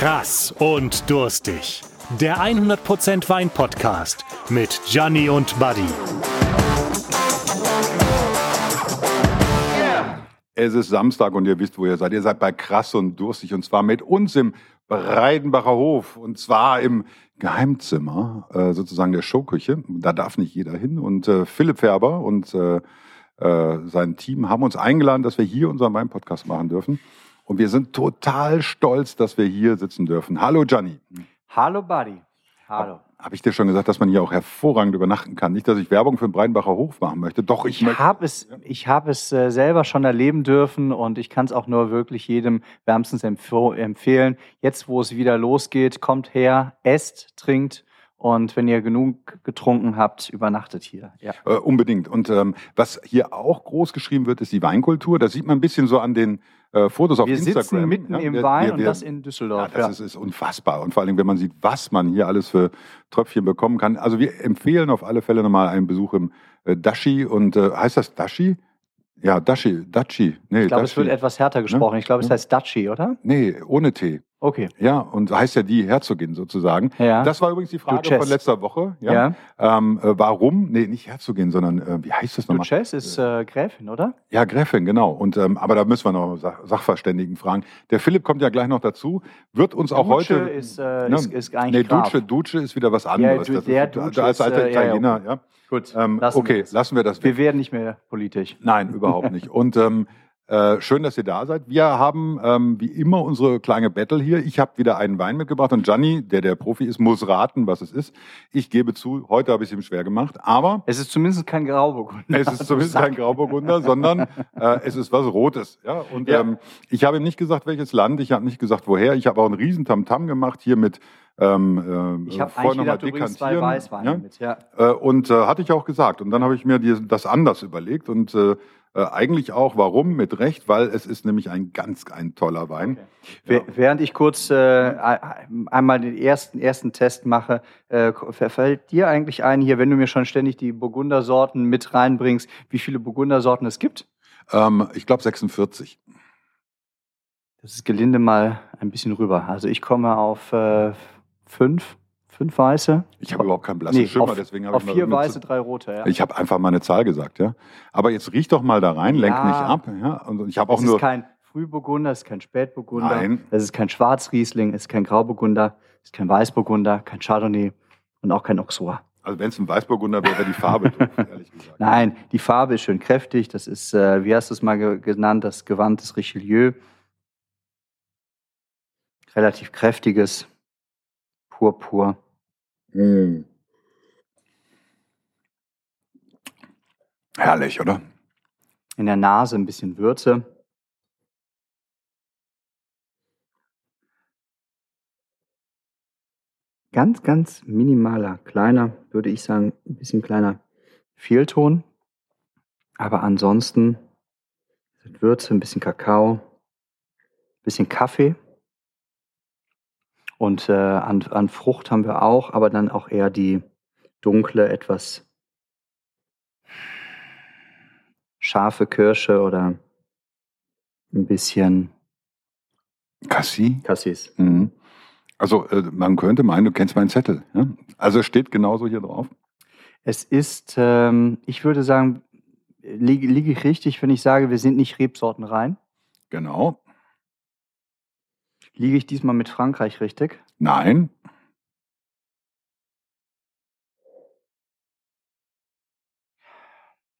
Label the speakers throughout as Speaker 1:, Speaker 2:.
Speaker 1: Krass und durstig. Der 100% Wein Podcast mit Gianni und Buddy.
Speaker 2: Es ist Samstag und ihr wisst, wo ihr seid. Ihr seid bei Krass und Durstig und zwar mit uns im Breidenbacher Hof und zwar im Geheimzimmer, äh, sozusagen der Showküche. Da darf nicht jeder hin. Und äh, Philipp Färber und äh, sein Team haben uns eingeladen, dass wir hier unseren Wein-Podcast machen dürfen. Und wir sind total stolz, dass wir hier sitzen dürfen. Hallo Gianni.
Speaker 3: Hallo Buddy. Hallo.
Speaker 2: Habe ich dir schon gesagt, dass man hier auch hervorragend übernachten kann? Nicht, dass ich Werbung für den Breidenbacher Hof machen möchte. Doch, ich,
Speaker 3: Ich habe es, ich hab es äh, selber schon erleben dürfen und ich kann es auch nur wirklich jedem wärmstens empf- empfehlen. Jetzt, wo es wieder losgeht, kommt her, esst, trinkt und wenn ihr genug getrunken habt, übernachtet hier. Ja.
Speaker 2: Äh, unbedingt. Und ähm, was hier auch groß geschrieben wird, ist die Weinkultur. Das sieht man ein bisschen so an den äh, Fotos auf
Speaker 3: Wir
Speaker 2: Instagram.
Speaker 3: sitzen mitten
Speaker 2: Ja,
Speaker 3: im
Speaker 2: wir-
Speaker 3: Wein
Speaker 2: wir-
Speaker 3: und
Speaker 2: wir-
Speaker 3: das in
Speaker 2: Ja,
Speaker 3: Düsseldorf.
Speaker 2: das Ist, ist unfassbar. Und vor allem, wenn man sieht, was man hier alles für Tröpfchen bekommen kann. Also wir empfehlen auf alle Fälle nochmal einen Besuch im äh, Dashi. Und äh, heißt das Dashi? Ja, Dashi. Dachi. Nee,
Speaker 3: Ich glaube, es wird etwas härter gesprochen. Ich glaube, es
Speaker 2: Ja.
Speaker 3: heißt Daci, oder?
Speaker 2: nee, ohne T.
Speaker 3: Okay.
Speaker 2: Ja, und heißt ja die Herzogin sozusagen.
Speaker 3: Ja.
Speaker 2: Das war übrigens die Frage
Speaker 3: Duchess.
Speaker 2: von letzter Woche. Ja.
Speaker 3: ja.
Speaker 2: Ähm, äh, warum? Nee, nicht Herzogin, sondern äh, wie heißt das nochmal?
Speaker 3: Duchess ist äh, Gräfin, oder?
Speaker 2: Ja, Gräfin, genau. Und ähm, aber da müssen wir noch Sach Sachverständigen fragen. Der Philipp kommt ja gleich noch dazu, wird uns auch
Speaker 3: Duce
Speaker 2: heute.
Speaker 3: ist, äh,
Speaker 2: Ne?
Speaker 3: ist, ist
Speaker 2: nee,
Speaker 3: eigentlich Graf.
Speaker 2: Duce, Duce ist wieder was anderes.
Speaker 3: du-
Speaker 2: Das
Speaker 3: der
Speaker 2: ist,
Speaker 3: Duce
Speaker 2: als
Speaker 3: ist,
Speaker 2: alter
Speaker 3: äh, ja, ja,
Speaker 2: Italiener, ja.
Speaker 3: Gut,
Speaker 2: Ähm,
Speaker 3: lassen wir
Speaker 2: okay,
Speaker 3: das.
Speaker 2: lassen wir das.
Speaker 3: Wir werden nicht mehr politisch.
Speaker 2: Nein, überhaupt nicht. Und ähm, äh, schön, dass ihr da seid. Wir haben ähm, wie immer unsere kleine Battle hier. Ich habe wieder einen Wein mitgebracht und Gianni, der der Profi ist, muss raten, was es ist. Ich gebe zu, heute habe ich es ihm schwer gemacht, aber
Speaker 3: Es ist zumindest kein Grauburgunder.
Speaker 2: es ist zumindest kein Grauburgunder, sondern äh, es ist was Rotes. Ja? Und
Speaker 3: Ja.
Speaker 2: Ähm, ich habe ihm nicht gesagt, welches Land, ich habe nicht gesagt, woher. Ich habe auch einen riesen Tamtam gemacht hier mit ähm, ähm,
Speaker 3: Ich habe eigentlich
Speaker 2: noch mal
Speaker 3: gedacht, du bringst zwei Weißweine
Speaker 2: ja?
Speaker 3: mit. Ja.
Speaker 2: Äh, und äh, hatte ich auch gesagt. Und dann habe ich mir die, das anders überlegt und äh, eigentlich auch, warum, mit Recht, weil es ist nämlich ein ganz, ein toller Wein.
Speaker 3: Wäh- Während ich kurz äh, einmal den ersten, ersten Test mache, äh, fällt dir eigentlich ein, hier, wenn du mir schon ständig die Burgundersorten mit reinbringst, wie viele Burgundersorten es gibt?
Speaker 2: Ähm, ich glaube 46.
Speaker 3: Das ist gelinde mal ein bisschen rüber. Also ich komme auf äh, fünf, fünf weiße.
Speaker 2: Ich habe überhaupt keinen blassen
Speaker 3: Nee,
Speaker 2: Schimmer,
Speaker 3: auf,
Speaker 2: deswegen habe ich mal
Speaker 3: vier weiße, drei rote. Ja.
Speaker 2: Ich habe einfach mal eine Zahl gesagt, ja. Aber jetzt riech doch mal da rein, lenk
Speaker 3: Ja.
Speaker 2: nicht ab. Ja. Und ich habe auch
Speaker 3: es
Speaker 2: nur.
Speaker 3: ist kein Frühburgunder, es ist kein Spätburgunder,
Speaker 2: Nein.
Speaker 3: es ist kein Schwarzriesling, es ist kein Grauburgunder, es ist kein Weißburgunder, kein Chardonnay und auch kein Auxerrois.
Speaker 2: Also wenn es ein Weißburgunder wäre, wäre die Farbe doof, ehrlich gesagt.
Speaker 3: Nein, die Farbe ist schön kräftig. Das ist, äh, wie hast du es mal ge genannt, das Gewand des Richelieu. Relativ kräftiges, purpur.
Speaker 2: Mm. Herrlich, oder?
Speaker 3: In der Nase ein bisschen Würze. Ganz, ganz minimaler, kleiner, würde ich sagen, ein bisschen kleiner Fehlton. Aber ansonsten sind Würze, ein bisschen Kakao, ein bisschen Kaffee. Und äh, an, an Frucht haben wir auch, aber dann auch eher die dunkle, etwas scharfe Kirsche oder ein bisschen
Speaker 2: Cassis.
Speaker 3: Cassis.
Speaker 2: Mhm. Also äh, man könnte meinen, du kennst meinen Zettel. Ja? Also es steht genauso hier drauf.
Speaker 3: Es ist, ähm, ich würde sagen, liege, liege ich richtig, wenn ich sage, wir sind nicht Rebsorten rein.
Speaker 2: Genau.
Speaker 3: Liege ich diesmal mit Frankreich richtig?
Speaker 2: Nein.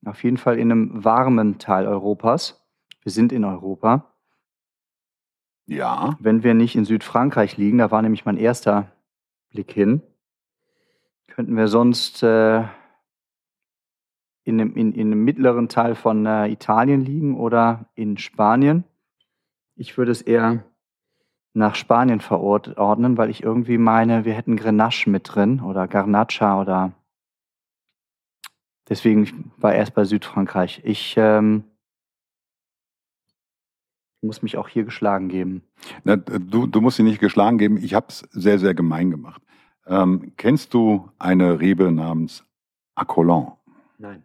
Speaker 3: Auf jeden Fall in einem warmen Teil Europas. Wir sind in Europa.
Speaker 2: Ja.
Speaker 3: Wenn wir nicht in Südfrankreich liegen, da war nämlich mein erster Blick hin, könnten wir sonst äh, in, einem, in, in einem mittleren Teil von äh, Italien liegen oder in Spanien. Ich würde es eher nach Spanien verordnen, weil ich irgendwie meine, wir hätten Grenache mit drin oder Garnacha oder deswegen war erst bei Südfrankreich. Ich ähm, muss mich auch hier geschlagen geben.
Speaker 2: Na, du, du musst sie nicht geschlagen geben. Ich habe es sehr, sehr gemein gemacht. Ähm, kennst du eine Rebe namens Accolon?
Speaker 3: Nein.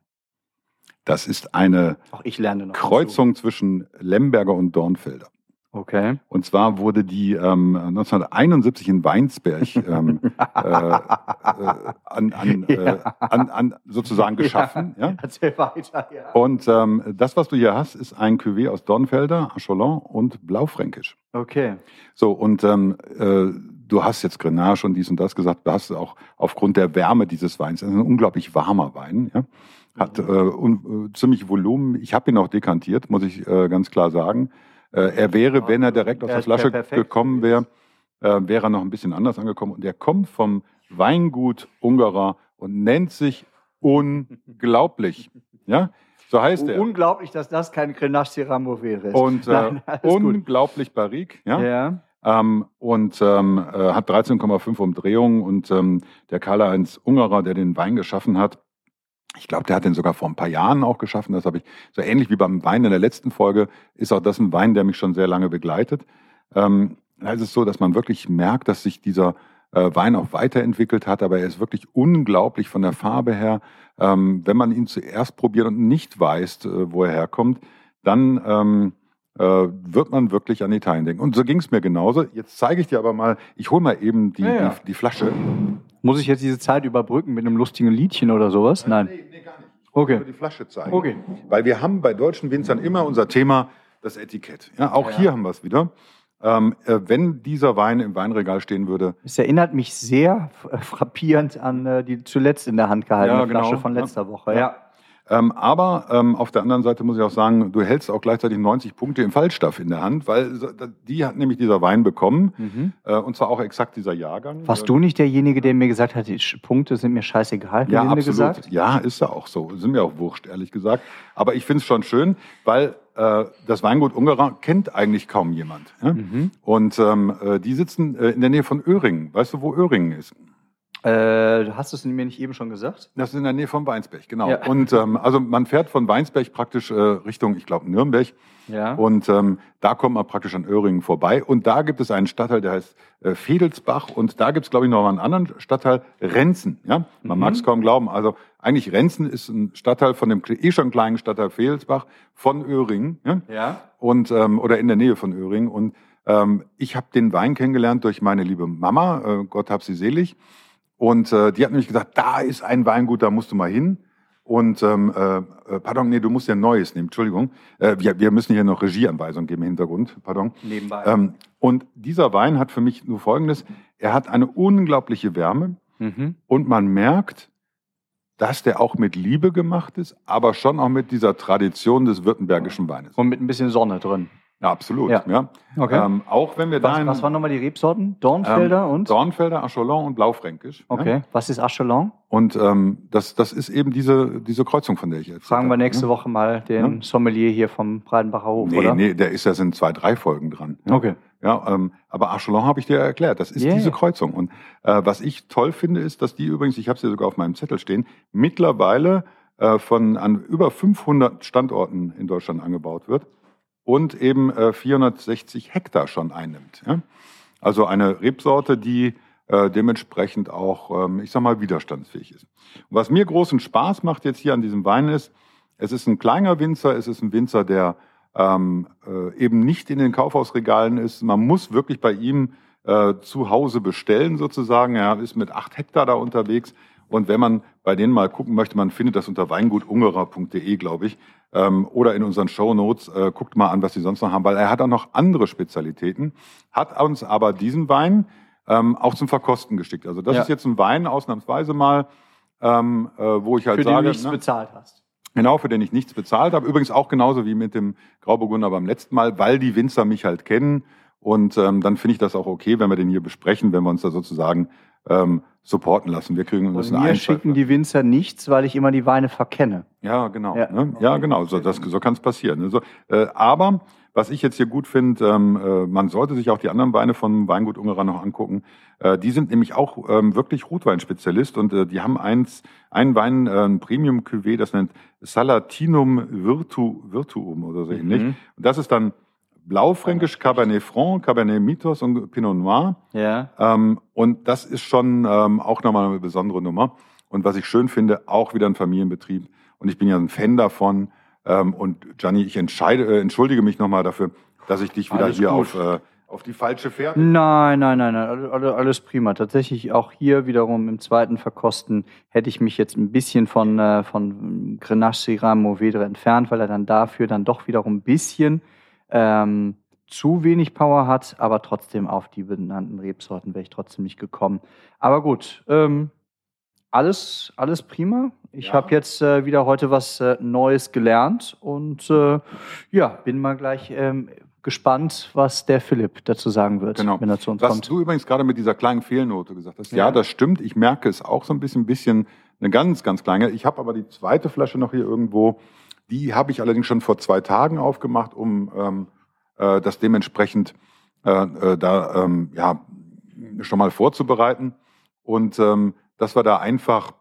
Speaker 2: Das ist eine
Speaker 3: ich noch. dazu.
Speaker 2: Kreuzung zwischen Lemberger und Dornfelder.
Speaker 3: Okay.
Speaker 2: Und zwar wurde die ähm, 1971 in Weinsberg ähm, äh, äh, an, an,
Speaker 3: Ja.
Speaker 2: äh, an, an sozusagen geschaffen. Ja.
Speaker 3: Erzähl weiter, ja.
Speaker 2: Und ähm, das, was du hier hast, ist ein Cuvée aus Dornfelder, Acholon und Blaufränkisch.
Speaker 3: Okay.
Speaker 2: So, und ähm, äh, du hast jetzt Grenache und dies und das gesagt, du hast auch aufgrund der Wärme dieses Weins, das ist ein unglaublich warmer Wein, ja. Hat äh, un, äh, ziemlich Volumen. Ich habe ihn auch dekantiert, muss ich äh, ganz klar sagen. Äh, er wäre, wenn er direkt aus
Speaker 3: Er
Speaker 2: der Flasche gekommen wäre, äh, wäre er noch ein bisschen anders angekommen. Und er kommt vom Weingut Ungerer und nennt sich unglaublich. Ja, so heißt er.
Speaker 3: Unglaublich, dass das kein Grenache Mourvèdre ist.
Speaker 2: Und äh,
Speaker 3: Nein, alles gut.
Speaker 2: unglaublich barrique. Ja.
Speaker 3: Ja.
Speaker 2: Ähm, und ähm, äh, hat 13,5 Umdrehungen und ähm, der Karl-Heinz Ungerer, der den Wein geschaffen hat, ich glaube, der hat den sogar vor ein paar Jahren auch geschaffen. Das habe ich so ähnlich wie beim Wein in der letzten Folge, ist auch das ein Wein, der mich schon sehr lange begleitet. Ähm, da ist es so, dass man wirklich merkt, dass sich dieser äh, Wein auch weiterentwickelt hat, aber er ist wirklich unglaublich von der Farbe her. Ähm, wenn man ihn zuerst probiert und nicht weiß, äh, wo er herkommt, dann ähm, äh, wird man wirklich an Italien denken. Und so ging es mir genauso. Jetzt zeige ich dir aber mal, ich hole mal eben die,
Speaker 3: Ja, ja.
Speaker 2: die, die Flasche.
Speaker 3: Muss ich jetzt diese Zeit überbrücken mit einem lustigen Liedchen oder sowas? Nein.
Speaker 2: Nee, nee, gar nicht. Ich
Speaker 3: Okay.
Speaker 2: nur die Flasche zeigen.
Speaker 3: Okay.
Speaker 2: Weil wir haben bei deutschen Winzern immer unser Thema, das Etikett. Ja, auch
Speaker 3: Ja.
Speaker 2: hier haben wir es wieder. Ähm, äh, wenn dieser Wein im Weinregal stehen würde,
Speaker 3: Es erinnert mich sehr äh, frappierend an äh, die zuletzt in der Hand gehaltene
Speaker 2: Ja, genau.
Speaker 3: Flasche von letzter Woche.
Speaker 2: Ja. Ähm, aber ähm, auf der anderen Seite muss ich auch sagen, du hältst auch gleichzeitig 90 Punkte im Fallstoff in der Hand, weil die hat nämlich dieser Wein bekommen.
Speaker 3: Mhm.
Speaker 2: Äh, und zwar auch exakt dieser Jahrgang.
Speaker 3: Warst du nicht derjenige, der mir gesagt hat, die Punkte sind mir scheißegal?
Speaker 2: Ja, absolut.
Speaker 3: gesagt?
Speaker 2: Ja, ist ja auch so. Sind mir auch wurscht, ehrlich gesagt. Aber ich finde es schon schön, weil äh, das Weingut Ungerer kennt eigentlich kaum jemand. Ja?
Speaker 3: Mhm.
Speaker 2: Und ähm, äh, die sitzen äh, in der Nähe von Öhringen. Weißt du, wo Öhringen ist?
Speaker 3: Äh, hast du es mir nicht eben schon gesagt?
Speaker 2: Das ist in der Nähe von Weinsberg, genau.
Speaker 3: Ja.
Speaker 2: Und ähm, also man fährt von Weinsberg praktisch äh, Richtung, ich glaube, Nürnberg.
Speaker 3: Ja.
Speaker 2: Und ähm, da kommt man praktisch an Öhringen vorbei. Und da gibt es einen Stadtteil, der heißt äh, Fedelsbach. Und da gibt es, glaube ich, noch mal einen anderen Stadtteil, Renzen. Ja? Man
Speaker 3: Mhm.
Speaker 2: mag es kaum glauben. Also eigentlich Renzen ist ein Stadtteil von dem eh schon kleinen Stadtteil Fedelsbach von Öhringen. Ja?
Speaker 3: ja.
Speaker 2: und ähm, oder in der Nähe von Öhringen. Und ähm, ich habe den Wein kennengelernt durch meine liebe Mama, äh, Gott hab sie selig. Und äh, die hat nämlich gesagt, da ist ein Weingut, da musst du mal hin. Und ähm, äh, äh, pardon, nee, du musst ja ein neues nehmen, Entschuldigung. Äh, wir, wir müssen hier noch Regieanweisungen geben im Hintergrund, pardon.
Speaker 3: Nebenbei.
Speaker 2: Ähm, und dieser Wein hat für mich nur Folgendes, er hat eine unglaubliche Wärme
Speaker 3: mhm.
Speaker 2: und man merkt, dass der auch mit Liebe gemacht ist, aber schon auch mit dieser Tradition des württembergischen Weines.
Speaker 3: Und mit ein bisschen Sonne drin.
Speaker 2: Ja, absolut. Ja.
Speaker 3: Ja. Okay.
Speaker 2: Ähm, auch wenn wir da
Speaker 3: was, was waren nochmal die Rebsorten? Dornfelder
Speaker 2: ähm,
Speaker 3: und?
Speaker 2: Dornfelder, Acholon und Blaufränkisch.
Speaker 3: okay.
Speaker 2: Ja?
Speaker 3: Was ist Achelon?
Speaker 2: Und ähm, das, das ist eben diese, diese Kreuzung, von der ich jetzt
Speaker 3: Fragen wir nächste Woche mal den
Speaker 2: Ja.
Speaker 3: Sommelier hier vom Breidenbacher Hof,
Speaker 2: Nee,
Speaker 3: oder?
Speaker 2: nee, der ist ja in zwei, drei Folgen dran.
Speaker 3: Okay.
Speaker 2: Ja, ähm, aber Achelon habe ich dir erklärt. Das ist
Speaker 3: Yeah.
Speaker 2: diese Kreuzung. Und äh, was ich toll finde, ist, dass die übrigens, ich habe es ja sogar auf meinem Zettel stehen, mittlerweile äh, von an über 500 Standorten in Deutschland angebaut wird und eben äh, 460 Hektar schon einnimmt. Ja? Also eine Rebsorte, die äh, dementsprechend auch, ähm, ich sag mal, widerstandsfähig ist. Und was mir großen Spaß macht jetzt hier an diesem Wein ist, es ist ein kleiner Winzer, es ist ein Winzer, der ähm, äh, eben nicht in den Kaufhausregalen ist. Man muss wirklich bei ihm äh, zu Hause bestellen sozusagen. Er ist mit acht Hektar da unterwegs. Und wenn man bei denen mal gucken möchte, man findet das unter weingutungerer.de, glaube ich, ähm, oder in unseren Shownotes. Äh, guckt mal an, was sie sonst noch haben, weil er hat auch noch andere Spezialitäten, hat uns aber diesen Wein ähm, auch zum Verkosten geschickt. Also das
Speaker 3: Ja.
Speaker 2: ist jetzt ein Wein ausnahmsweise mal, ähm, äh, wo ich halt
Speaker 3: Für den
Speaker 2: sage,
Speaker 3: du nichts
Speaker 2: ne?
Speaker 3: bezahlt hast.
Speaker 2: Genau, für den ich nichts bezahlt habe. Übrigens auch genauso wie mit dem Grauburgunder beim letzten Mal, weil die Winzer mich halt kennen. Und ähm, dann finde ich das auch okay, wenn wir den hier besprechen, wenn wir uns da sozusagen ähm, supporten lassen. Wir kriegen das
Speaker 3: Und
Speaker 2: in
Speaker 3: mir schicken die Winzer nichts, weil ich immer die Weine verkenne.
Speaker 2: Ja, genau.
Speaker 3: Ja.
Speaker 2: Ne? ja genau. So, das, so kann es passieren. Also, äh, aber was ich jetzt hier gut finde, ähm, äh, man sollte sich auch die anderen Weine von Weingut Ungerer noch angucken. Äh, die sind nämlich auch ähm, wirklich Rotweinspezialist und äh, die haben eins, einen Wein, äh, ein Premium Cuvée, das nennt Salatinum Virtu, Virtuum oder so ähnlich.
Speaker 3: Mhm.
Speaker 2: Und das ist dann Blaufränkisch, Cabernet Franc, Cabernet Mythos und Pinot Noir.
Speaker 3: Ja.
Speaker 2: Ähm, und das ist schon ähm, auch nochmal eine besondere Nummer. Und was ich schön finde, auch wieder ein Familienbetrieb. Und ich bin ja ein Fan davon. Ähm, und Gianni, ich entscheide, äh, entschuldige mich nochmal dafür. dass ich dich wieder
Speaker 3: Alles
Speaker 2: hier
Speaker 3: gut.
Speaker 2: auf, äh, auf die falsche Fährte.
Speaker 3: Nein, nein, nein, nein, alle- alle- alles prima. Tatsächlich auch hier wiederum im zweiten Verkosten hätte ich mich jetzt ein bisschen von, äh, von Grenache Syrah Mourvedre entfernt, weil er dann dafür dann doch wiederum ein bisschen ähm, zu wenig Power hat, aber trotzdem auf die benannten Rebsorten wäre ich trotzdem nicht gekommen. Aber gut, ähm, alles, alles prima. Ich
Speaker 2: Ja.
Speaker 3: habe jetzt äh, wieder heute was äh, Neues gelernt und äh, ja, bin mal gleich ähm, gespannt, was der Philipp dazu sagen wird,
Speaker 2: Genau.
Speaker 3: wenn er zu uns
Speaker 2: Was
Speaker 3: kommt.
Speaker 2: du übrigens gerade mit dieser kleinen Fehlnote gesagt hast, ja,
Speaker 3: Ja.
Speaker 2: das stimmt. Ich merke es auch so ein bisschen, bisschen eine ganz, ganz kleine. Ich habe aber die zweite Flasche noch hier irgendwo. Die habe ich allerdings schon vor zwei Tagen aufgemacht, um ähm, äh, das dementsprechend äh, äh, da ähm, ja schon mal vorzubereiten. Und ähm, dass wir da einfach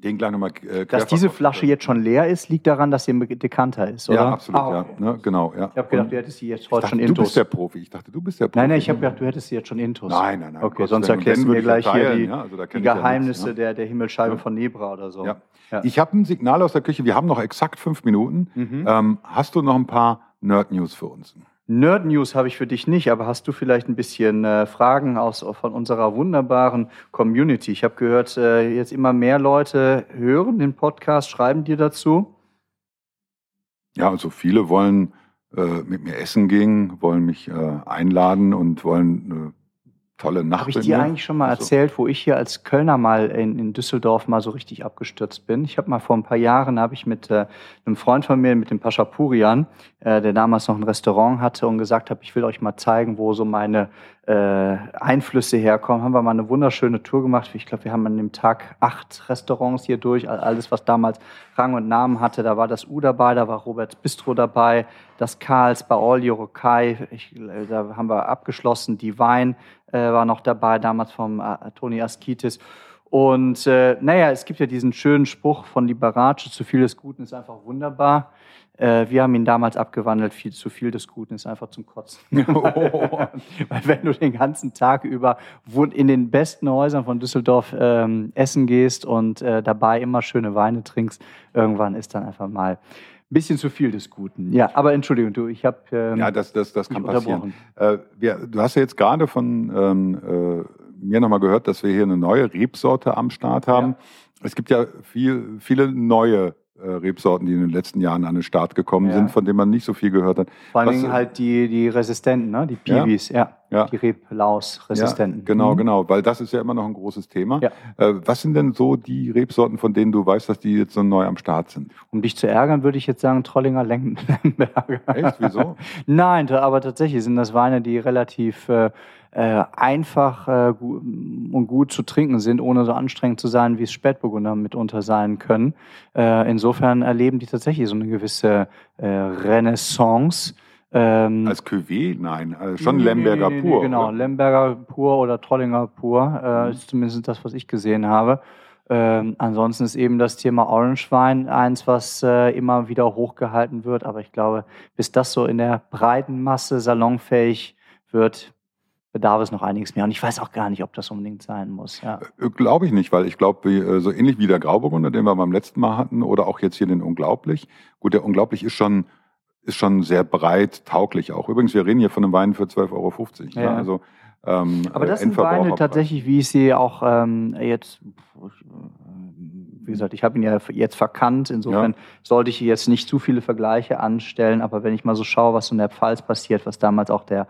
Speaker 2: den gleich nochmal äh,
Speaker 3: Dass diese Flasche jetzt schon leer ist, liegt daran, dass sie ein Dekanter ist, oder?
Speaker 2: Ja, absolut,
Speaker 3: Ah,
Speaker 2: ja.
Speaker 3: okay.
Speaker 2: Ne, genau, ja.
Speaker 3: Ich habe gedacht, du hättest sie jetzt heute
Speaker 2: dachte,
Speaker 3: schon
Speaker 2: du
Speaker 3: intus.
Speaker 2: bist der Profi. Ich dachte, du bist der Profi.
Speaker 3: Nein, nein, ich habe gedacht, du hättest sie jetzt schon intus.
Speaker 2: Nein, nein, nein.
Speaker 3: Okay,
Speaker 2: Gottes
Speaker 3: sonst erklärst du mir
Speaker 2: würde ich
Speaker 3: gleich hier
Speaker 2: teilen,
Speaker 3: die,
Speaker 2: ja, also
Speaker 3: die
Speaker 2: ja
Speaker 3: Geheimnisse
Speaker 2: nichts,
Speaker 3: der, der Himmelscheibe
Speaker 2: Ja.
Speaker 3: von Nebra oder so.
Speaker 2: Ja.
Speaker 3: Ja.
Speaker 2: Ich habe ein Signal aus der Küche. Wir haben noch exakt fünf Minuten.
Speaker 3: Mhm.
Speaker 2: Ähm, hast du noch ein paar Nerd-News für uns?
Speaker 3: Nerd News habe ich für dich nicht, aber hast du vielleicht ein bisschen äh, Fragen aus, von unserer wunderbaren Community? Ich habe gehört, äh, jetzt immer mehr Leute hören den Podcast, schreiben dir dazu.
Speaker 2: Ja, also viele wollen äh, mit mir essen gehen, wollen mich äh, einladen und wollen eine tolle Nacht
Speaker 3: Habe ich dir eigentlich schon mal
Speaker 2: Also,
Speaker 3: erzählt, wo ich hier als Kölner mal in, in Düsseldorf mal so richtig abgestürzt bin? Ich habe mal vor ein paar Jahren, habe ich mit äh, einem Freund von mir, mit dem Pascha Purian, äh, der damals noch ein Restaurant hatte und gesagt habe, ich will euch mal zeigen, wo so meine Einflüsse herkommen. Haben wir mal eine wunderschöne Tour gemacht. Ich glaube, wir haben an dem Tag acht Restaurants hier durch, all- alles, was damals Rang und Namen hatte. Da war das U dabei, da war Roberts Bistro dabei, das Karls, Baoli, Rokai. Ich, äh, da haben wir abgeschlossen. Die Wein äh, war noch dabei, damals vom äh, Toni Askitis. Und äh, naja, es gibt ja diesen schönen Spruch von Liberace, zu viel des Guten ist einfach wunderbar. Äh, wir haben ihn damals abgewandelt, viel zu viel des Guten ist einfach zum Kotzen. Weil wenn du den ganzen Tag über in den besten Häusern von Düsseldorf ähm, essen gehst und äh, dabei immer schöne Weine trinkst, irgendwann ist dann einfach mal ein bisschen zu viel des Guten. Ja, aber Entschuldigung, du, ich habe ähm,
Speaker 2: Ja, das, das, das kann passieren. Äh, wir, du hast ja jetzt gerade von ähm, äh, mir nochmal gehört, dass wir hier eine neue Rebsorte am Start haben. Es gibt ja viel, viele neue Rebsorten, die in den letzten Jahren an den Start gekommen
Speaker 3: Ja.
Speaker 2: sind, von denen man nicht so viel gehört hat.
Speaker 3: Vor allen Dingen halt die, die Resistenten, ne? die. Piwis, ja.
Speaker 2: Ja.
Speaker 3: Die Reblaus-Resistenten.
Speaker 2: Ja, genau,
Speaker 3: Mhm.
Speaker 2: genau, weil das ist ja immer noch ein großes Thema. Äh, was sind denn so die Rebsorten, von denen du weißt, dass die jetzt so neu am Start sind?
Speaker 3: Um dich zu ärgern, würde ich jetzt sagen Trollinger Lemberger.
Speaker 2: Echt? Wieso?
Speaker 3: Nein, aber tatsächlich sind das Weine, die relativ äh, äh, einfach äh, und gut zu trinken sind, ohne so anstrengend zu sein, wie es Spätburgunder mitunter sein können. Äh, insofern erleben die tatsächlich so eine gewisse äh, Renaissance. Ähm,
Speaker 2: Als Cuvée? Nein, äh, schon
Speaker 3: Nee,
Speaker 2: Lemberger
Speaker 3: nee,
Speaker 2: pur.
Speaker 3: Genau,
Speaker 2: oder?
Speaker 3: Lemberger pur oder Trollinger pur äh,
Speaker 2: Mhm.
Speaker 3: ist zumindest das, was ich gesehen habe. Ähm, ansonsten ist eben das Thema Orange Wein eins, was äh, immer wieder hochgehalten wird. Aber ich glaube, bis das so in der breiten Masse salonfähig wird, bedarf es noch einiges mehr. Und ich weiß auch gar nicht, ob das unbedingt sein muss. Ja.
Speaker 2: Glaube ich nicht, weil ich glaube, äh, so ähnlich wie der Grauburgunder, den wir beim letzten Mal hatten, oder auch jetzt hier den Unglaublich. Gut, der Unglaublich ist schon, ist schon sehr breit tauglich auch. Übrigens, wir reden hier von einem Wein für 12,50 Euro. Ja.
Speaker 3: Ja.
Speaker 2: Also, ähm,
Speaker 3: Aber das
Speaker 2: äh,
Speaker 3: sind Weine tatsächlich, wie ich sie auch ähm, jetzt, wie gesagt, ich habe ihn ja jetzt verkannt. Insofern sollte ich jetzt nicht zu viele Vergleiche anstellen. Aber wenn ich mal so schaue, was so in der Pfalz passiert, was damals auch der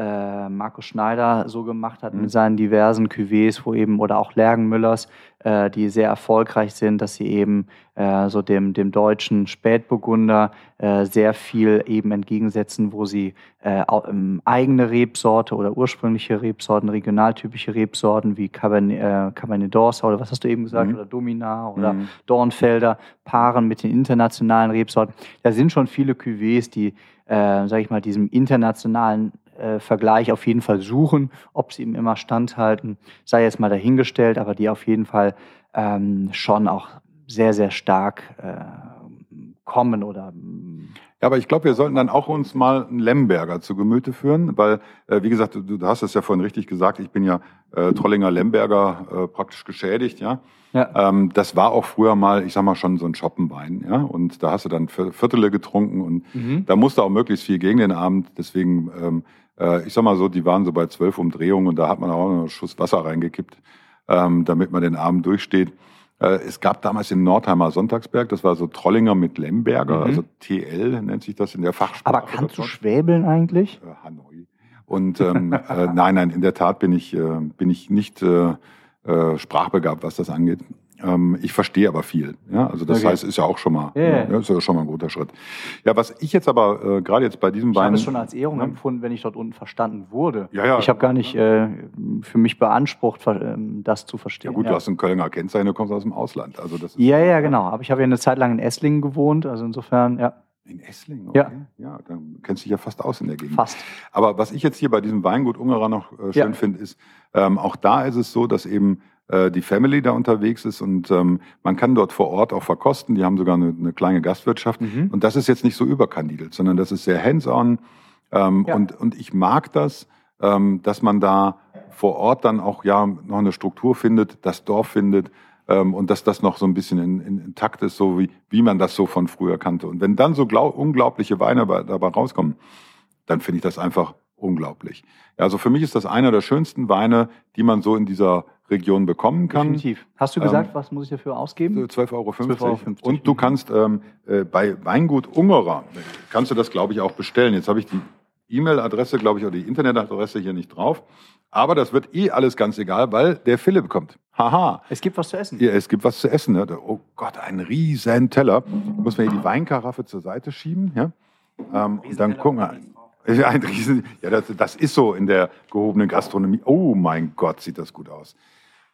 Speaker 3: äh, Markus Schneider so gemacht hat
Speaker 2: Mhm.
Speaker 3: mit seinen diversen Cuvées, wo eben, oder auch Lergenmüllers, äh, die sehr erfolgreich sind, dass sie eben äh, so dem, dem deutschen Spätburgunder äh, sehr viel eben entgegensetzen, wo sie äh, ähm, eigene Rebsorte oder ursprüngliche Rebsorten, regionaltypische Rebsorten wie Cabernet, äh, Cabernet d'Orsa oder was hast du eben gesagt,
Speaker 2: Mhm.
Speaker 3: oder Dominar oder
Speaker 2: Mhm.
Speaker 3: Dornfelder paaren mit den internationalen Rebsorten. Da sind schon viele Cuvées, die, äh, sage ich mal, diesem internationalen äh, Vergleich auf jeden Fall suchen. Ob sie ihm immer standhalten, sei jetzt mal dahingestellt, aber die auf jeden Fall ähm, schon auch sehr, sehr stark äh, kommen oder mm,
Speaker 2: Ja, aber ich glaube, wir sollten dann auch uns mal einen Lemberger zu Gemüte führen, weil, äh, wie gesagt, du, du hast es ja vorhin richtig gesagt, ich bin ja äh, Trollinger Lemberger äh, praktisch geschädigt, ja. ja. Ähm, das war auch früher mal, ich sag mal, schon so ein Schoppenwein, ja. Und da hast du dann Viertele getrunken und mhm. da musste auch möglichst viel gegen den Abend. Deswegen, ähm, äh, ich sag mal so, die waren so bei zwölf Umdrehungen und da hat man auch noch einen Schuss Wasser reingekippt, ähm, damit man den Abend durchsteht. Äh, es gab damals in Nordheimer Sonntagsberg, das war so Trollinger mit Lemberger, mhm. also TL nennt sich das in der Fachsprache.
Speaker 3: Aber kannst du schwäbeln eigentlich?
Speaker 2: Äh, Hanoi. Und ähm, äh, nein, nein, in der Tat bin ich, äh, bin ich nicht äh, äh, sprachbegabt, was das angeht. Ähm, ich verstehe aber viel. Ja? Also das okay. heißt, ist ja auch schon mal, yeah. ja, ist ja schon mal ein guter Schritt. Ja, was ich jetzt aber äh, gerade jetzt bei diesem
Speaker 3: ich
Speaker 2: Wein... Ich
Speaker 3: habe es schon als Ehrung ja. empfunden, wenn ich dort unten verstanden wurde.
Speaker 2: Ja, ja.
Speaker 3: Ich habe gar nicht äh, für mich beansprucht, ähm, das zu verstehen.
Speaker 2: Ja gut, du hast ein Kölner Kennzeichen, du kommst aus dem Ausland. Also das
Speaker 3: ja, ja, genau. Aber ich habe ja eine Zeit lang in Esslingen gewohnt, also insofern, ja.
Speaker 2: In Esslingen, okay. Ja. ja, dann kennst du dich ja fast aus in der Gegend.
Speaker 3: Fast.
Speaker 2: Aber was ich jetzt hier bei diesem Weingut Ungerer noch äh, schön ja. finde, ist, ähm, auch da ist es so, dass eben äh, die Family da unterwegs ist und ähm, man kann dort vor Ort auch verkosten. Die haben sogar eine, eine kleine Gastwirtschaft. Mhm. Und das ist jetzt nicht so überkandidelt, sondern das ist sehr hands-on. Ähm, ja. und, und ich mag das, ähm, dass man da vor Ort dann auch ja noch eine Struktur findet, das Dorf findet ähm, und dass das noch so ein bisschen in, in, in Takt ist, so wie, wie man das so von früher kannte. Und wenn dann so glaub, unglaubliche Weine dabei rauskommen, dann finde ich das einfach unglaublich. Also für mich ist das einer der schönsten Weine, die man so in dieser Region bekommen kann.
Speaker 3: Definitiv. Hast du gesagt, ähm, was muss ich dafür ausgeben?
Speaker 2: 12,50 Euro. 12 Euro. Und du kannst ähm, äh, bei Weingut Ungerer, kannst du das, glaube ich, auch bestellen. Jetzt habe ich die E-Mail-Adresse, glaube ich, oder die Internetadresse hier nicht drauf. Aber das wird eh alles ganz egal, weil der Philipp kommt. Haha.
Speaker 3: Es gibt was zu essen.
Speaker 2: Ja, es gibt was zu essen. Ne? Oh Gott, ein riesen Teller. Muss mir hier die Weinkaraffe zur Seite schieben. Ja? Ähm, und dann gucken wir. Ein Riesen, ja, das, das ist so in der gehobenen Gastronomie. Oh mein Gott, sieht das gut aus.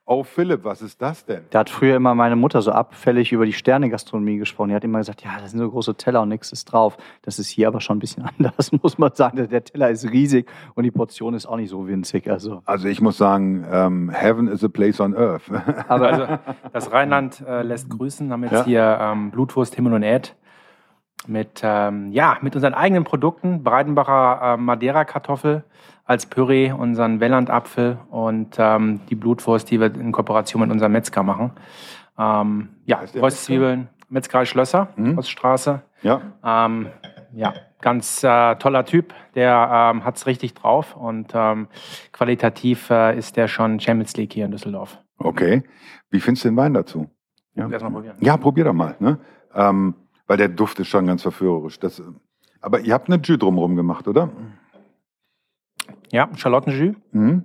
Speaker 2: Oh Philipp, was ist das denn?
Speaker 3: Da hat früher immer meine Mutter so abfällig über die Sternegastronomie gesprochen. Die hat immer gesagt, ja, das sind so große Teller und nichts ist drauf. Das ist hier aber schon ein bisschen anders, muss man sagen. Der Teller ist riesig und die Portion ist auch nicht so winzig. Also,
Speaker 2: also ich muss sagen, um, ähm, Heaven is a place on earth.
Speaker 4: aber also, das Rheinland äh, lässt grüßen. Haben jetzt ja. hier ähm, Blutwurst, Himmel und Erd mit, ähm, ja, mit unseren eigenen Produkten, Breidenbacher äh, Madeira-Kartoffel als Püree, unseren Wellandapfel und ähm, die Blutwurst, die wir in Kooperation mit unserem Metzger machen. Ähm, ja, Röstzwiebeln, Metzgerei Schlösser, mhm. Straße.
Speaker 2: Ja.
Speaker 4: Ähm, ja, ganz äh, toller Typ, der ähm, hat es richtig drauf und ähm, qualitativ äh, ist der schon Champions League hier in Düsseldorf.
Speaker 2: Okay. Wie findest du den Wein dazu?
Speaker 4: Ja, Erstmal probieren.
Speaker 2: ja probier doch mal. Ne? Ähm, weil der Duft ist schon ganz verführerisch. Das, aber ihr habt eine Jus drumherum gemacht, oder?
Speaker 4: Ja, Charlottenjus. Mhm.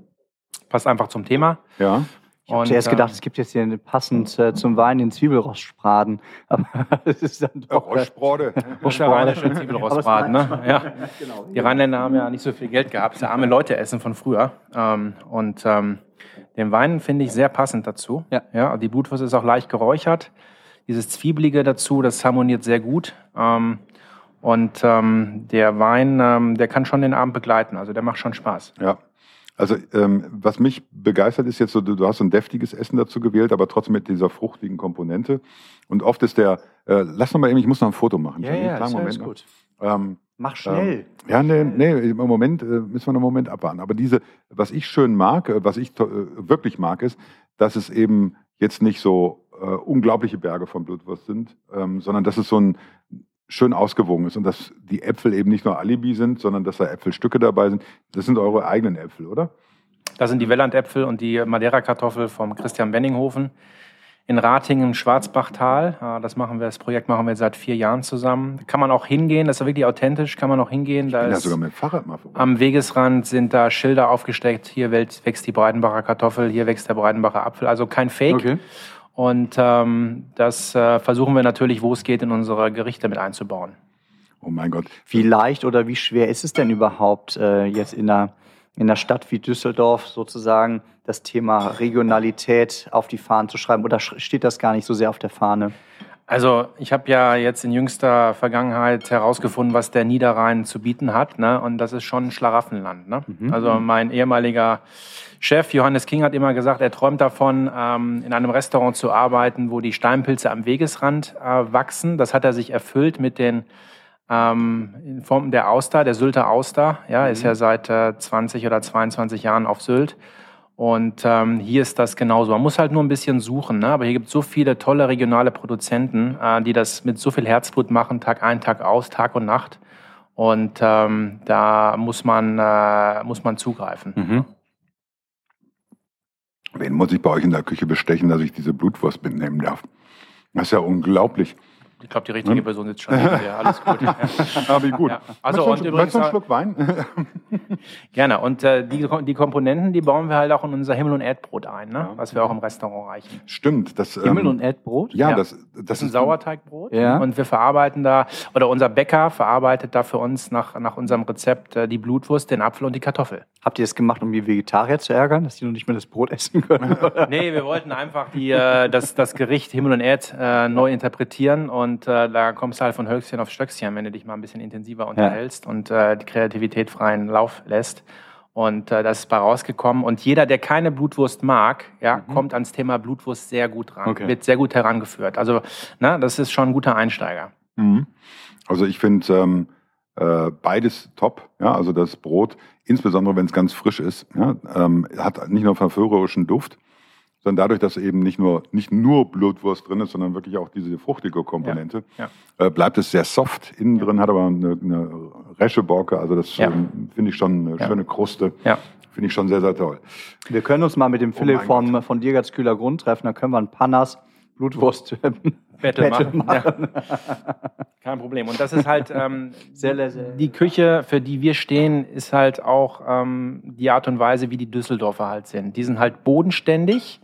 Speaker 4: Passt einfach zum Thema.
Speaker 2: Ja.
Speaker 3: Ich habe zuerst gedacht, es gibt jetzt hier passend äh, zum Wein den Zwiebelrostbraten. Aber
Speaker 2: es ist dann doch. Rostbrode.
Speaker 4: Rostbrode, schön Zwiebelrostbraten. Ne? Ja. Genau. Die Rheinländer haben ja nicht so viel Geld gehabt. Das ist ja arme Leute essen von früher. Ähm, und ähm, den Wein finde ich sehr passend dazu. Ja. ja. Die Blutwurst ist auch leicht geräuchert dieses Zwiebelige dazu, das harmoniert sehr gut. Ähm, und ähm, der Wein, ähm, der kann schon den Abend begleiten, also der macht schon Spaß.
Speaker 2: Ja. Also ähm, was mich begeistert ist jetzt so, du, du, hast so ein deftiges Essen dazu gewählt, aber trotzdem mit dieser fruchtigen Komponente. Und oft ist der, äh, lass noch mal eben, ich muss noch ein Foto machen.
Speaker 3: Ja, ja, ist Moment gut. Ähm, Mach schnell.
Speaker 2: Ähm, ja, nee, nee, im Moment äh, müssen wir einen Moment abwarten. Aber diese, was ich schön mag, äh, was ich äh, wirklich mag, ist, dass es eben jetzt nicht so äh, unglaubliche Berge von Blutwurst sind, ähm, sondern dass es so ein schön ausgewogen ist und dass die Äpfel eben nicht nur Alibi sind, sondern dass da Äpfelstücke dabei sind. Das sind eure eigenen Äpfel, oder?
Speaker 4: Das sind die Wellandäpfel und die Madeira-Kartoffel vom Christian Benninghofen in Ratingen, Schwarzbachtal. Das machen wir, das Projekt machen wir seit vier Jahren zusammen. Da kann man auch hingehen, das ist wirklich authentisch, kann man auch hingehen.
Speaker 2: Da ist sogar mit dem Fahrrad mal vorbei.
Speaker 4: Am Wegesrand sind da Schilder aufgesteckt, hier wächst die Breidenbacher Kartoffel, hier wächst der Breidenbacher Apfel, also kein Fake. Okay. Und ähm, das äh, versuchen wir natürlich, wo es geht, in unsere Gerichte mit einzubauen.
Speaker 2: Oh mein Gott.
Speaker 3: Wie leicht oder wie schwer ist es denn überhaupt, äh, jetzt in einer, in einer Stadt wie Düsseldorf sozusagen das Thema Regionalität auf die Fahnen zu schreiben? Oder steht das gar nicht so sehr auf der Fahne?
Speaker 4: Also ich habe ja jetzt in jüngster Vergangenheit herausgefunden, was der Niederrhein zu bieten hat. Ne? Und das ist schon ein Schlaraffenland. Ne? Mhm. Also mein ehemaliger Chef Johannes King hat immer gesagt, er träumt davon, ähm, in einem Restaurant zu arbeiten, wo die Steinpilze am Wegesrand äh, wachsen. Das hat er sich erfüllt mit den ähm, in Form der Auster, der Sylter Auster. Ja, ist ja seit äh, 20 oder 22 Jahren auf Sylt. Und ähm, hier ist das genauso. Man muss halt nur ein bisschen suchen. Ne? Aber hier gibt es so viele tolle regionale Produzenten, äh, die das mit so viel Herzblut machen, Tag ein, Tag aus, Tag und Nacht. Und ähm, da muss man, äh, muss man zugreifen.
Speaker 3: Mhm.
Speaker 2: Wen muss ich bei euch in der Küche bestechen, dass ich diese Blutwurst mitnehmen darf? Das ist ja unglaublich.
Speaker 4: Ich glaube, die richtige Person sitzt schon dir. Alles gut. Ja.
Speaker 2: Aber wie gut.
Speaker 4: Ja. Also, und übrigens,
Speaker 2: einen Schluck Wein?
Speaker 4: Gerne. Und äh, die, die Komponenten, die bauen wir halt auch in unser Himmel- und Erdbrot ein, ne? was wir auch im Restaurant reichen.
Speaker 2: Stimmt. Das, ähm,
Speaker 3: Himmel und Erdbrot?
Speaker 2: Ja,
Speaker 4: Ja.
Speaker 2: das, das,
Speaker 4: Das ist ein Sauerteigbrot.
Speaker 3: Ja.
Speaker 4: Und wir verarbeiten da, oder unser Bäcker verarbeitet da für uns nach, nach unserem Rezept äh, die Blutwurst, den Apfel und die Kartoffel.
Speaker 3: Habt ihr das gemacht, um die Vegetarier zu ärgern, dass die noch nicht mehr das Brot essen können?
Speaker 4: Nee, wir wollten einfach die, äh, das, das Gericht Himmel und Erd äh, neu interpretieren und äh, da kommst du halt von Höchstchen auf Stöckchen, wenn du dich mal ein bisschen intensiver unterhältst und äh, die Kreativität freien Lauf lässt. Und äh, das ist bei rausgekommen. Und jeder, der keine Blutwurst mag, ja, kommt ans Thema Blutwurst sehr gut ran,
Speaker 3: Okay.
Speaker 4: wird sehr gut herangeführt. Also, na, das ist schon ein guter Einsteiger.
Speaker 2: Mhm. Also ich finde ähm, äh, beides top. Ja, also das Brot, insbesondere wenn es ganz frisch ist, ja, ähm, hat nicht nur verführerischen Duft, sondern dadurch, dass eben nicht nur nicht nur Blutwurst drin ist, sondern wirklich auch diese fruchtige Komponente,
Speaker 4: Ja,
Speaker 2: Äh, bleibt es sehr soft innen drin, hat aber eine, eine Rescheborke. Also das
Speaker 4: Ja.
Speaker 2: ähm, finde ich schon eine
Speaker 4: Ja.
Speaker 2: schöne Kruste.
Speaker 4: Ja.
Speaker 2: Finde ich schon sehr, sehr toll.
Speaker 3: Wir können uns mal mit dem Philipp
Speaker 2: Oh
Speaker 3: vom, von Dirgatz Kühler Grund treffen, dann können wir ein Pannas Blutwurst
Speaker 4: Battle,
Speaker 3: Battle
Speaker 4: machen. Ja. Kein Problem. Und das ist halt ähm,
Speaker 3: Sehr, sehr-
Speaker 4: die Küche, für die wir stehen, ist halt auch ähm, die Art und Weise, wie die Düsseldorfer halt sind. Die sind halt bodenständig,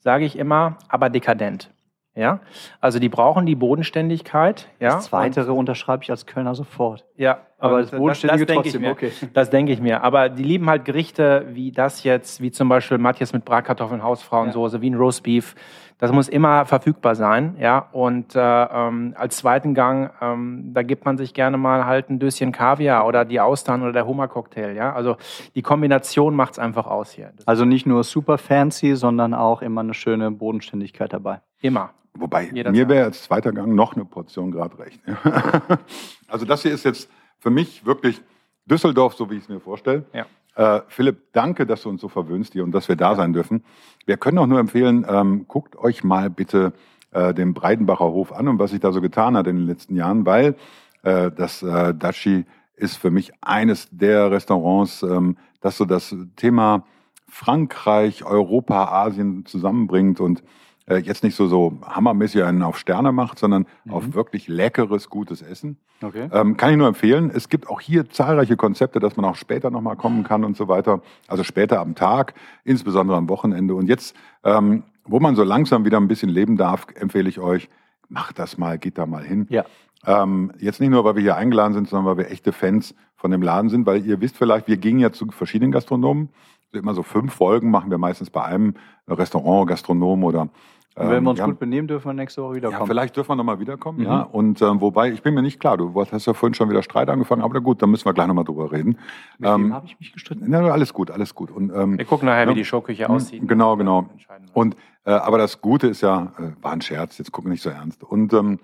Speaker 4: sage ich immer, aber dekadent. Ja, also die brauchen die Bodenständigkeit. Ja,
Speaker 3: Das Zweitere unterschreibe ich als Kölner sofort.
Speaker 4: Ja,
Speaker 3: Aber das Bodenständige
Speaker 4: denke ich
Speaker 3: trotzdem,
Speaker 4: mir.
Speaker 3: okay.
Speaker 4: Das denke ich mir. Aber die lieben halt Gerichte wie das jetzt, wie zum Beispiel Matthias mit Bratkartoffeln, Hausfrauensoße, wie ein Roastbeef. Das muss immer verfügbar sein, ja. Und äh, ähm, als zweiten Gang, ähm, da gibt man sich gerne mal halt ein Döschen Kaviar oder die Austern oder der Hummercocktail, ja. Also die Kombination macht's einfach aus hier. Das
Speaker 3: Also nicht nur super fancy, sondern auch immer eine schöne Bodenständigkeit dabei.
Speaker 4: Immer.
Speaker 2: Wobei,
Speaker 4: Jederzeit.
Speaker 2: mir wäre als zweiter Gang noch eine Portion gerade recht. also das hier ist jetzt für mich wirklich Düsseldorf, so wie ich es mir vorstelle.
Speaker 4: Ja.
Speaker 2: Äh, Philipp, danke, dass du uns so verwöhnst hier und dass wir da sein dürfen. Wir können auch nur empfehlen, ähm, guckt euch mal bitte äh, den Breidenbacher Hof an und was sich da so getan hat in den letzten Jahren, weil äh, das äh, Daci ist für mich eines der Restaurants, ähm, das so das Thema Frankreich, Europa, Asien zusammenbringt und äh, jetzt nicht so, so hammermäßig einen auf Sterne macht, sondern auf wirklich leckeres, gutes Essen.
Speaker 3: Okay.
Speaker 2: Ähm, kann ich nur empfehlen. Es gibt auch hier zahlreiche Konzepte, dass man auch später nochmal kommen kann und so weiter. Also später am Tag, insbesondere am Wochenende. Und jetzt, ähm, wo man so langsam wieder ein bisschen leben darf, empfehle ich euch, macht das mal, geht da mal hin.
Speaker 3: Ja.
Speaker 2: Ähm, jetzt nicht nur, weil wir hier eingeladen sind, sondern weil wir echte Fans von dem Laden sind, weil ihr wisst vielleicht, wir gingen ja zu verschiedenen Gastronomen. Immer so fünf Folgen machen wir meistens bei einem Restaurant, Gastronom oder
Speaker 3: Und wenn
Speaker 2: ähm,
Speaker 3: wir uns
Speaker 2: ja,
Speaker 3: gut benehmen, dürfen wir nächste Woche
Speaker 2: ja,
Speaker 3: wiederkommen.
Speaker 2: vielleicht dürfen wir nochmal wiederkommen,
Speaker 3: Mhm.
Speaker 2: ja. Und ähm, wobei, ich bin mir nicht klar, du hast ja vorhin schon wieder Streit angefangen, aber gut, dann müssen wir gleich nochmal drüber reden.
Speaker 3: Mit wem
Speaker 2: Ähm,
Speaker 3: habe ich mich gestritten?
Speaker 2: na, alles gut, alles gut. Und, ähm,
Speaker 4: Wir gucken nachher,
Speaker 2: Ja.
Speaker 4: wie die Showküche aussieht.
Speaker 2: Genau, genau.
Speaker 4: Wir.
Speaker 2: Und äh, aber das Gute ist ja, äh, war ein Scherz, jetzt gucken wir nicht so ernst. Und ähm,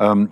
Speaker 2: ähm,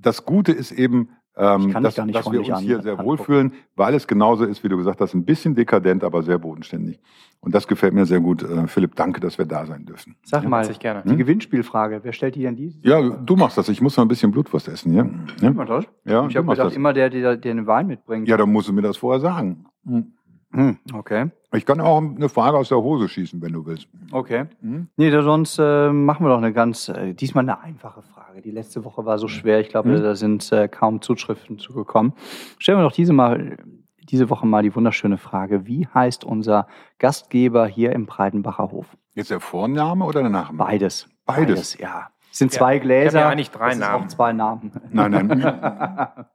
Speaker 2: das Gute ist eben, ähm, dass,
Speaker 3: gar nicht
Speaker 2: dass wir uns
Speaker 3: an-
Speaker 2: hier sehr
Speaker 3: angucken.
Speaker 2: wohlfühlen, weil es genauso ist, wie du gesagt hast, ein bisschen dekadent, aber sehr bodenständig. Und das gefällt mir sehr gut. Äh, Philipp, danke, dass wir da sein dürfen.
Speaker 3: Sag
Speaker 4: Ja,
Speaker 3: mal,
Speaker 4: herzlich gerne.
Speaker 3: die Gewinnspielfrage. Wer stellt die denn die?
Speaker 2: Ja, du machst das. Ich muss noch ein bisschen Blutwurst essen hier. Ja,
Speaker 3: das?
Speaker 2: ja
Speaker 3: Ich habe gedacht,
Speaker 2: das.
Speaker 3: immer der, der, der den Wein mitbringt.
Speaker 2: Ja, dann musst du mir das vorher sagen. Hm.
Speaker 3: Hm, okay.
Speaker 2: Ich kann auch eine Frage aus der Hose schießen, wenn du willst.
Speaker 3: Okay.
Speaker 2: Mhm.
Speaker 3: Nee, sonst äh, machen wir doch eine ganz, äh, diesmal eine einfache Frage. Die letzte Woche war so schwer, ich glaube,
Speaker 2: Mhm.
Speaker 3: da sind äh, kaum Zuschriften zugekommen. Stellen wir doch diese, mal, diese Woche mal die wunderschöne Frage. Wie heißt unser Gastgeber hier im Breidenbacher Hof?
Speaker 2: Jetzt der Vorname oder der Nachname?
Speaker 3: Beides.
Speaker 2: Beides.
Speaker 3: ja. Es sind
Speaker 4: Ja,
Speaker 3: zwei
Speaker 4: ich hab
Speaker 3: Gläser.
Speaker 4: ja eigentlich drei
Speaker 3: das ist
Speaker 4: Namen.
Speaker 3: Auch zwei Namen.
Speaker 2: Nein, nein.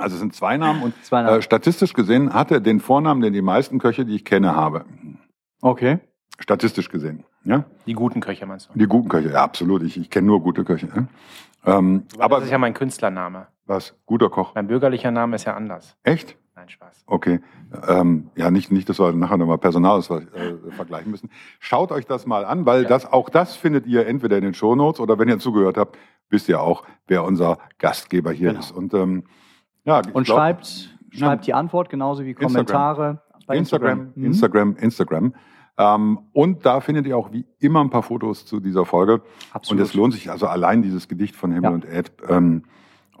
Speaker 2: Also es sind zwei Namen und
Speaker 3: Zwei
Speaker 2: äh,
Speaker 3: Namen.
Speaker 2: statistisch gesehen hat er den Vornamen, den die meisten Köche, die ich kenne, habe.
Speaker 3: Okay.
Speaker 2: Statistisch gesehen. Ja?
Speaker 4: Die guten Köche meinst du?
Speaker 2: Die guten Köche, ja, absolut. Ich, ich kenne nur gute Köche. Ja? Ähm,
Speaker 4: Aber
Speaker 2: aber
Speaker 4: das ist ja mein Künstlername.
Speaker 2: was? Guter Koch.
Speaker 4: Mein bürgerlicher Name ist ja anders.
Speaker 2: Echt?
Speaker 4: Nein, Spaß.
Speaker 2: Okay. Ähm, ja, nicht, nicht, dass wir nachher nochmal Personal äh, vergleichen müssen. Schaut euch das mal an, weil
Speaker 4: Ja.
Speaker 2: das, auch das findet ihr entweder in den Shownotes oder wenn ihr zugehört habt, wisst ihr auch, wer unser Gastgeber hier
Speaker 3: Genau.
Speaker 2: ist. Und ähm,
Speaker 3: Ja, und glaub, schreibt, schreibt die Antwort genauso wie Kommentare.
Speaker 2: Instagram, bei Instagram, Instagram, Instagram. Instagram. Ähm, und da findet ihr auch wie immer ein paar Fotos zu dieser Folge. Absolut. Und es lohnt sich also allein dieses Gedicht von Himmel ja. und Erd. Ähm,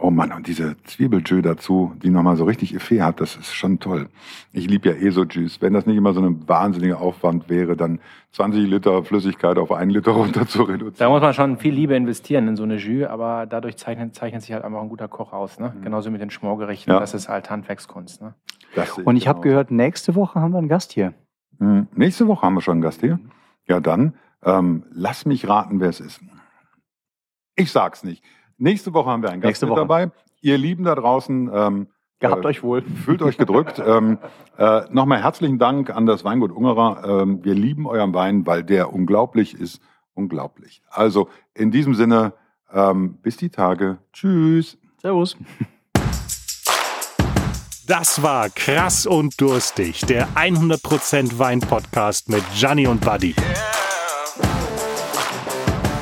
Speaker 2: oh Mann, und diese Zwiebeltschö dazu, die nochmal so richtig Effet hat, das ist schon toll. Ich liebe ja eh so Juice. Wenn das nicht immer so ein wahnsinniger Aufwand wäre, dann 20 Liter Flüssigkeit auf einen Liter runter zu reduzieren.
Speaker 4: Da muss man schon viel Liebe investieren in so eine Jus, aber dadurch zeichnet, zeichnet sich halt einfach ein guter Koch aus. Ne? Mhm. Genauso mit den Schmorgerichten. Ja. Das ist halt Handwerkskunst. Ne?
Speaker 3: Und ich habe gehört, nächste Woche haben wir einen Gast hier.
Speaker 2: Hm, nächste Woche haben wir schon einen Gast hier. Ja, dann ähm, lass mich raten, wer es ist. Ich sag's nicht. Nächste Woche haben wir einen Gast mit dabei. Ihr Lieben da draußen, ähm,
Speaker 3: Gehabt äh, euch wohl.
Speaker 2: Fühlt euch gedrückt. ähm, äh, Nochmal herzlichen Dank an das Weingut Ungerer. Ähm, wir lieben euren Wein, weil der unglaublich ist. Unglaublich. Also in diesem Sinne, ähm, bis die Tage. Tschüss.
Speaker 3: Servus.
Speaker 1: Das war Krass und Durstig, der 100% Wein-Podcast mit Gianni und Buddy.